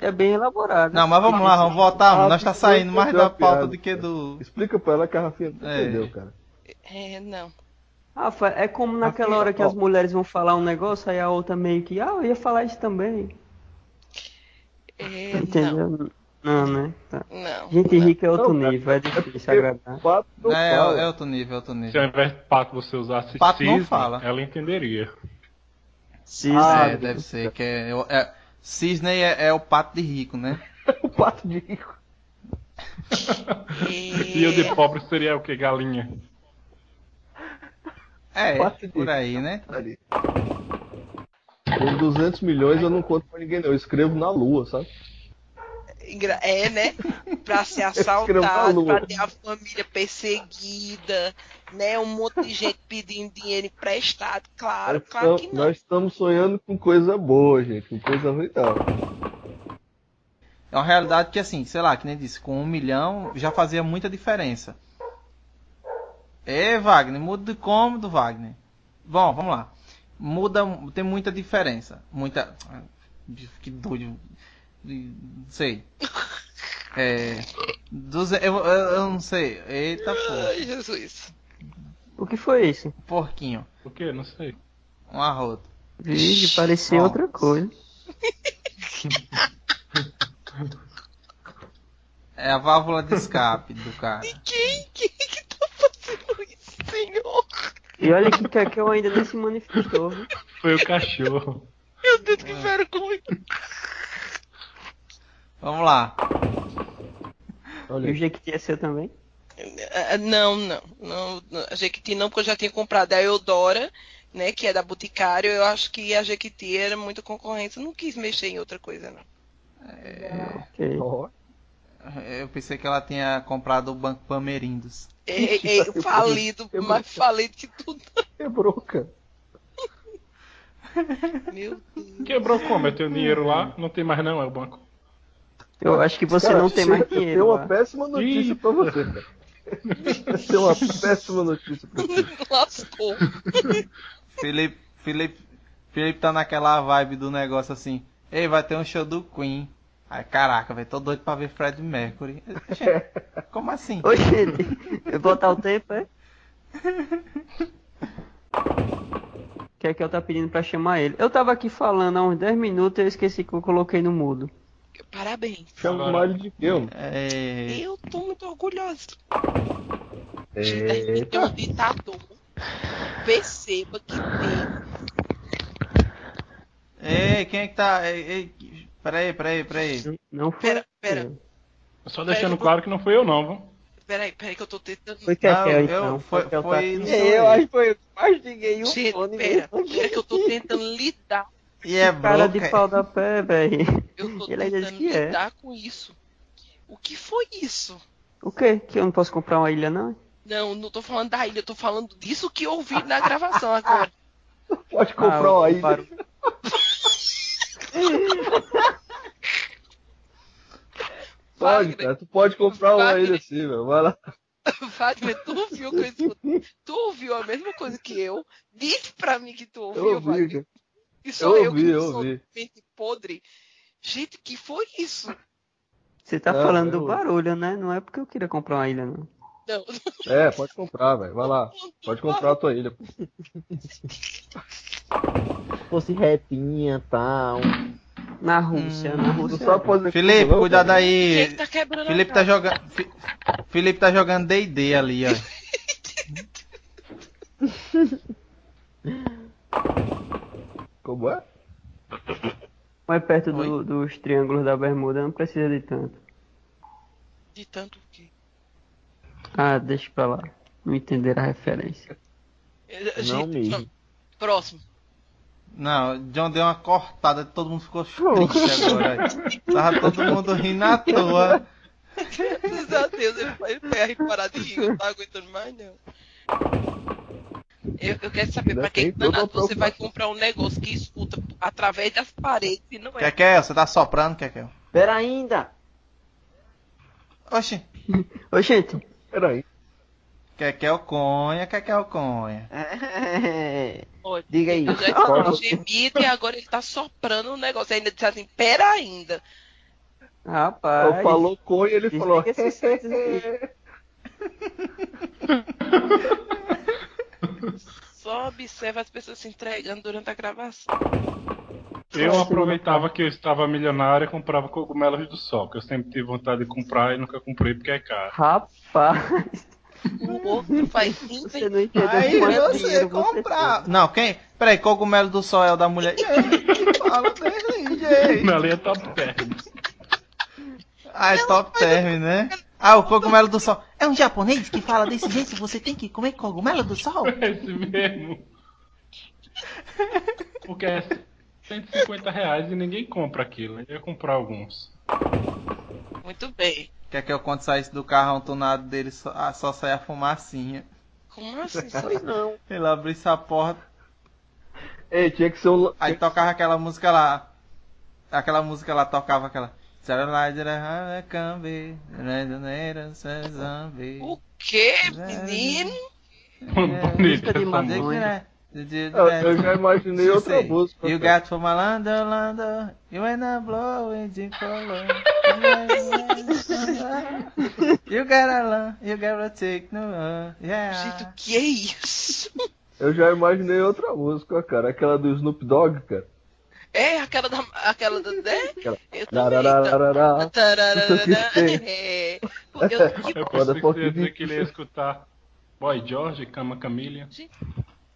É bem elaborada. Não, mas vamos lá, vamos voltar. Ah, Nós tá tu saindo não mais da pauta piada. do que do. Explica pra ela que a Rafinha não É. entendeu, cara. É, não. Rafa, é como naquela Rafinha, hora que ó. as mulheres vão falar um negócio, aí a outra meio que, ah, eu ia falar isso também. É, não. Entendeu? Não, né? Tá. Não. Gente não. rica é outro Não, cara, nível, é difícil agradar. Pato não É, fala. é outro nível, é outro Se nível. ao invés de pato você usasse Pato não cisne, fala. ela entenderia. Cisne. Ah, é, deve ser. Que é, é- Cisne é, é o pato de rico, né? O pato de rico. E o de pobre seria o que? Galinha. É, Pato por aí, né? Ali. Com 200 milhões eu não conto pra ninguém, não. Eu escrevo na lua, sabe? é, né? Pra ser assaltado, pra ter a família perseguida, né? Um monte de gente pedindo dinheiro emprestado. Claro, nós, claro que não. nós estamos sonhando com coisa boa, gente. Com coisa ruim, não. É uma realidade que, assim, sei lá, que nem disse, com um milhão já fazia muita diferença. É, Wagner, muda de cômodo, Wagner. Bom, vamos lá. Muda, tem muita diferença. Muita. Que doido. Não sei. É. Duze... Eu, eu, eu não sei. Eita porra. Ai, Jesus. O que foi isso? Porquinho. O que? Não sei. Um arroto. Vixe, parecia Ó. outra coisa. É a válvula de escape do cara. Quem? Quem que tá fazendo isso, senhor? E olha que Kekel ainda nem se manifestou, viu? Foi o cachorro. Meu Deus, que vergonha. Vamos lá. Olha E o. Jequiti é seu também? Ah, Não, não, não. não. A Jequiti não, porque eu já tinha comprado a Eudora, né? Que é da Boticário. Eu acho que a Jequiti era muito concorrência. Eu não quis mexer em outra coisa, não. Ok. Ó, Eu pensei que ela tinha comprado o Banco Pamerindos. É, é falido, Eu- mais falido que tudo. Quebrou, cara. Meu Deus. Quebrou como? Eu tenho dinheiro lá, não tem mais não, é o banco. Eu acho que você Cara, não tem mais Eu tenho dinheiro. uma lá. péssima notícia Ih. pra você, cara. Eu tenho uma péssima notícia pra você. Lascou. Felipe, Felipe, Felipe tá naquela vibe do negócio assim. Ei, vai ter um show do Queen. Aí, caraca, velho, tô doido pra ver Fred Mercury. Gente, Como assim? Oxente, eu botar o tempo, é? Quer que eu tá pedindo pra chamar ele? Eu tava aqui falando há uns 10 minutos e eu esqueci que eu coloquei no mudo. Parabéns. Chama Agora- mais de quê, mano? É... Eu tô muito orgulhosa. É, Gente, tem um ditador. Perceba que tem. Ei, quem é que tá. Ei, ei, peraí, peraí, peraí. Não foi. Pera, pera. Só deixando claro que não fui eu não, viu? Peraí, peraí que eu tô tentando. Foi Kekel, Não, eu- então. foi- Kekel tá foi- não sei. eu acho que foi eu que mastiguei o Gente, fone pera, pera que eu tô tentando lidar. E é Cara de broca. pau da pé, velho. Eu tô Ele tentando que é. lidar com isso. O que foi isso? O quê? Que eu não posso comprar uma ilha, não? Não, não tô falando da ilha, eu tô falando disso que eu ouvi na gravação agora. Pode comprar Ah, uma ilha. Pode, cara. Tu pode comprar uma ilha assim, meu. Vai lá. Wagner, tu ouviu o que eu escutei? Tu ouviu a mesma coisa que eu? Diz pra mim que tu ouviu, Eu ouvi, Wagner. E sou Eu eu, ouvi, que eu sou ouvi. podre. Gente, que foi isso? Você tá Não, falando do eu- barulho, né? Não é porque eu queria comprar uma ilha, não. Não, É, pode comprar, velho. Vai lá. Pode comprar a tua ilha. pô. Fosse retinha e tal. Na Rússia, na Tu Rússia. fazer Felipe, não, cuidado cara? é aí. que tá quebrando Felipe tá jogando. Felipe tá jogando DD ali, ó. Como é? Mais perto do- dos triângulos da Bermuda não precisa de tanto. De tanto que. Ah, deixa pra lá. Não entenderam a referência. Não gente, mesmo. Próximo. Não, John deu uma cortada, todo mundo ficou triste agora. Tava todo mundo rindo à toa. Graças a Deus, ele foi foi parar de rir, eu não tava aguentando mais, não. Eu, eu quero saber Ainda pra que tem toda danado você vai comprar um negócio que escuta através das paredes e não é. Kekel, você tá soprando, Kekel? Pera ainda. Oxi, Ô, gente, Peraí. Quer que é o conha, quer que é o conha. É. Olha, Diga aí. já escutou gemido e agora ele tá soprando um negócio. Ainda disse assim, pera ainda. Rapaz. Eu falou com e ele falou. Desliga esses sites aí. Só observa as pessoas se entregando durante a gravação. Eu aproveitava que eu estava milionário e comprava cogumelos do sol, que eu sempre tive vontade de comprar e nunca comprei porque é caro. Rapaz, O outro faz você não entendeu Aí quanto você dinheiro você comprar. Não, quem? Peraí, cogumelo do sol é o da mulher. Ei, Fala dele, gente. Na linha top term. Ah, é top term, né? Ah, o cogumelo do sol. É um japonês que fala desse jeito, você tem que comer cogumelo do sol? É esse mesmo. Porque é 150 reais e ninguém compra aquilo. Eu ia comprar alguns. Muito bem. Quer que eu conte saísse do carrão tunado dele, só, ah, só sai a fumacinha. Como assim? Só Pois não. Ele abrisse a porta, Ei, tinha que ser um. aí tocava aquela música lá. Aquela música lá tocava aquela. O quê, menino? É, Bonita de música. Eu, eu já imaginei outra música. You got for Malando, Lando, you ain't blowing de color. You gotta learn, you gotta take no, uh, yeah. Que é isso? Eu já imaginei outra música, cara. Aquela do Snoop Dogg, cara. É aquela da. Aquela da. Né? É. Porque eu, que Eu Foda, pensei que porque você ia dizer que ele ia escutar Boy George, Cama Camilha.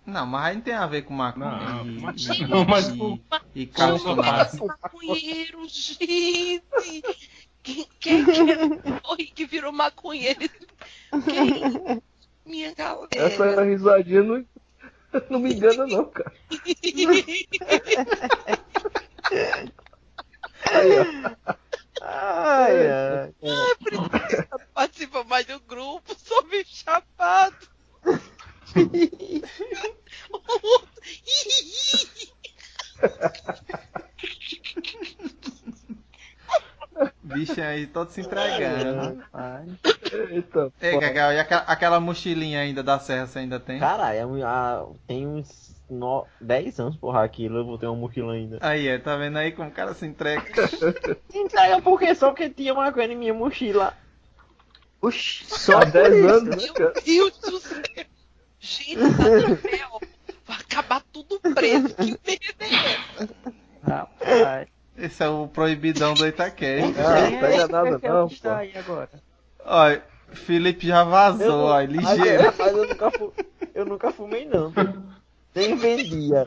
Não, mas aí não tem a ver com maconha. Não, e, maconha e- não, mas e- com- e calçonado. maconheiro, gente! Quem, quem que é? Que virou maconheiro? Quem? Minha galera. Essa risadinha não, não me engana, não, cara. Ó. Ai, ai. Participa mais do grupo, sou meio chapado. Bicho aí todo se entregando. Rapaz. Eita, Ei, Gagal, e aquela, aquela mochilinha ainda da serra você ainda tem? Caralho, é ah, tem uns no... 10 anos, porra, aquilo, eu vou ter uma mochila ainda. Aí, é, tá vendo aí como o cara se entrega? Entrega por quê? Só porque tinha uma coisa em minha mochila. Oxi, só há por 10 isso. anos, né, Meu? Deus do céu! Gente, tá no céu. Vai acabar tudo preso. Que merda é essa? Rapaz. Esse é o proibidão do Itaquete. Ah, Quem pega esse nada é o não, está pô. aí agora? Olha, Felipe já vazou, ó, ligeiro. Mas, mas eu, nunca fu... eu nunca fumei, não. Nem vendia.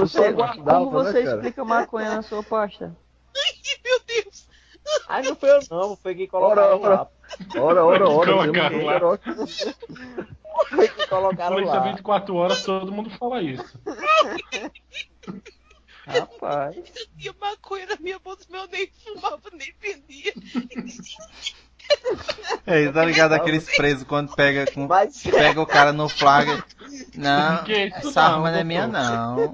Você Como guardava, você né, cara? explica maconha na sua pasta? Ai, meu Deus! Aí não foi eu, não. Foi que colocaram Ora, lá. Ora, ora, ora. Colocaram lá. Foi que colocaram lá. 24 horas, todo mundo fala isso. Rapaz. Eu tinha maconha na minha bolsa, mas eu nem fumava, nem vendia. É, tá ligado aqueles presos quando pega, com, Mas pega o cara no flagra. Não, Que isso essa não, arma não é minha não.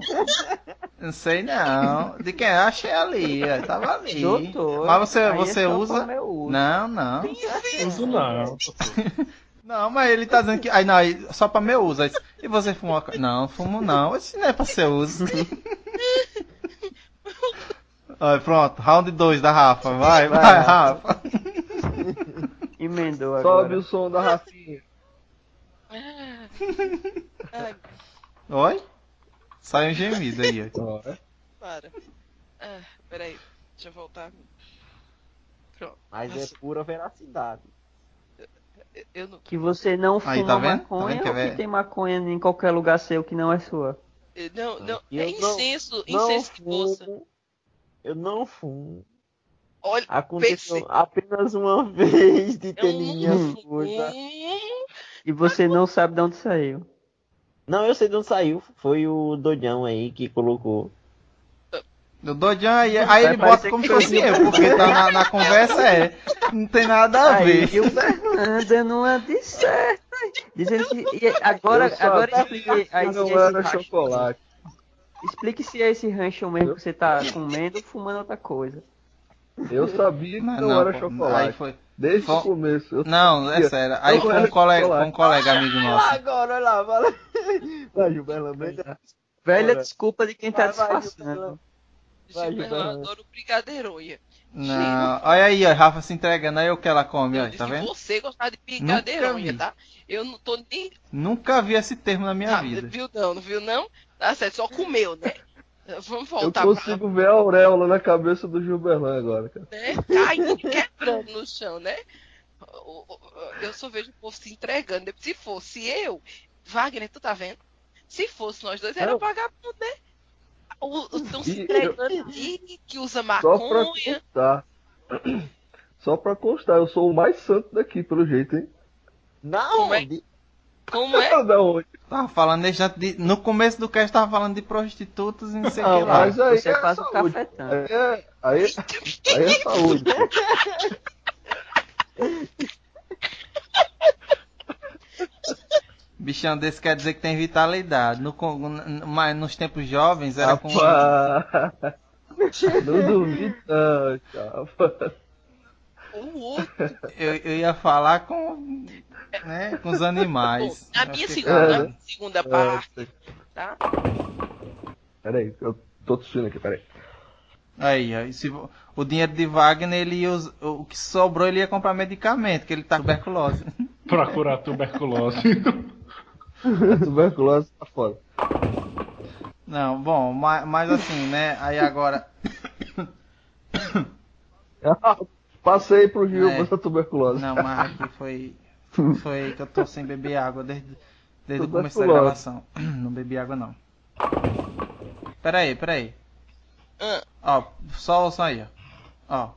Não sei não. De quem? Eu achei ali, ó, tava ali. Doutor. Mas você, você é só usa? Não, não. Uso não. Não, mas ele tá dizendo que. Aí não, aí, só pra meu uso. Aí, e você fumou? a- Não, fumo não. Isso não é pra seu uso. Olha, pronto, round 2 da Rafa. Vai, vai, Vai, Rafa. Emendou Sobe agora. o som da Rafinha. Oi? Sai um gemido aí, é. para. Ah, peraí, deixa eu voltar. Pronto. Mas é pura veracidade. Eu- Eu não, Que você não fuma Aí, tá? Tá maconha vendo que é ou que tem maconha em qualquer lugar seu que não é sua? eu- não, não, Eu é não- incenso, Não incenso de bolsa. fumo. Eu não fumo. Olha, Aconteceu Pense. apenas uma vez de eu ter minha não coisa. fumo. E você não sabe de onde saiu. Não, eu sei de onde saiu. Foi o Dodão aí que colocou. O Dodjan aí, aí Vai ele bota como se fosse eu, porque tá na, na conversa é. Não tem nada a Aí, ver. o Fernanda não é de certo. Dizendo que. e agora, Eu agora explique aí não esse era rancho- chocolate. Explique se é esse rancho mesmo que você tá comendo ou fumando outra coisa. Eu sabia que Mas não, era pô, Aí chocolate. foi. Desde Fo- o começo. Eu Não, é sério. Aí foi um colega, foi um colega amigo nosso. Agora, olha lá, fala. Vai, Gilberto. Velha Bora. desculpa de quem tá Vai, vai, disfarçando. Vai, Gilberto, eu adoro brigadeironha. Não, olha aí, ó, Rafa se entregando, aí o que ela come, Eu ó, tá vendo? você gostava de vi. brigadeironha, tá? Eu não tô nem. Nunca vi esse termo na minha Ah, vida. Viu não, não viu não? Tá certo, só comeu, né? Vamos Eu voltar consigo ver a auréola na cabeça do Gilberlan agora, cara. pra né? caindo, quebrando no chão, né? Eu só vejo o povo se entregando. Se fosse eu, Wagner, tu tá vendo? Se fosse nós dois, era Não. vagabundo, né? Estão se eu- entregando que usa Só pra maconha. constar. Só pra constar, eu sou o mais santo daqui, pelo jeito, hein? Não, Como é? Como é? Da onde? Tava falando de, no começo do cast tava falando de prostitutas e não sei o que lá. mas aí Você é faz o saúde. cafetão. Aí é, aí, aí é saúde. Bichão desse quer dizer que tem vitalidade. No, mas nos tempos jovens era com. Não duvido não, chapa. O outro. Eu, eu ia falar com. Né, com os Bom, animais. na Eu minha fiquei segunda, na minha segunda parte, tá? Peraí, eu tô tossindo aqui, peraí. Aí, aí se o dinheiro de Wagner, ele ia o que sobrou ele ia comprar medicamento, que ele tá com tuberculose. Pra curar tuberculose. A tuberculose tá foda. Não, bom, mas, mas assim, né? Aí agora. Passei pro Gil É. essa tuberculose. Não, mas aqui foi. Foi que eu tô sem beber água desde, desde o começo da gravação. Não bebi água não. Pera aí, pera aí. Ah, Ó, só o som aí, ó. Ó.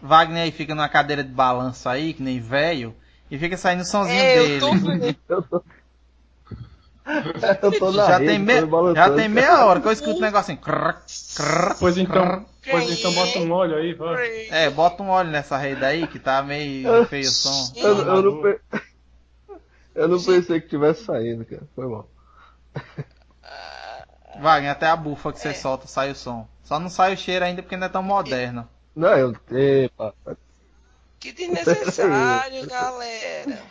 Wagner aí fica numa cadeira de balanço aí, que nem velho, e fica saindo o somzinho é, dele. eu tô. Eu tô. Eu tô na Já rede, tem, me... já tem meia hora que eu escuto o negócio assim. Pois então, pois então bota um óleo aí, vai. É, bota um óleo nessa rede aí que tá meio feio o som. Eu, eu não, pe- eu não pensei que tivesse saído, cara. Foi mal. Wagner, até a bufa que você solta sai o som. Só não sai o cheiro ainda porque não é tão moderno. Não, eu. Epa. Que desnecessário, galera.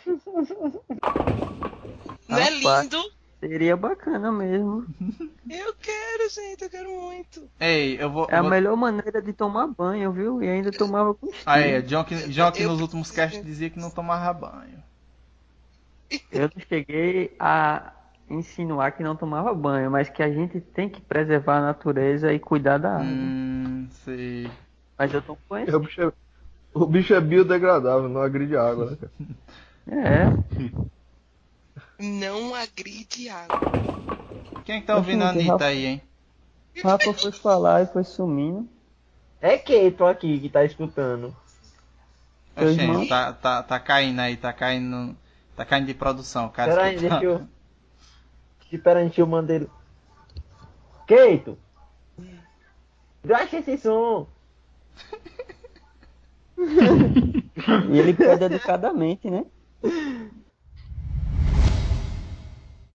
Não é lindo? Seria bacana mesmo. Eu quero, gente, eu quero muito. Ei, eu vou. É a vou... melhor maneira de tomar banho, viu? E ainda tomava com estilo. Aí, John que, John que Eu- nos últimos casts dizia que não tomava banho. Eu não cheguei a insinuar que não tomava banho, mas que a gente tem que preservar a natureza e cuidar da água. Hum, sei. Mas eu tô com O bicho é, o bicho é biodegradável, não agride água, né, cara? É. Não agride água. Quem é que tá ouvindo a Anitta Rafa- aí, hein? Rafa foi falar e foi sumindo. É Keito aqui que tá escutando. Irmão? tá, tá, tá caindo aí, tá caindo. Tá caindo de produção, cara. Pera aí, deixa eu. Espera aí, deixa eu mandar ele. Keito! Baixa esse som! E ele pede educadamente, né?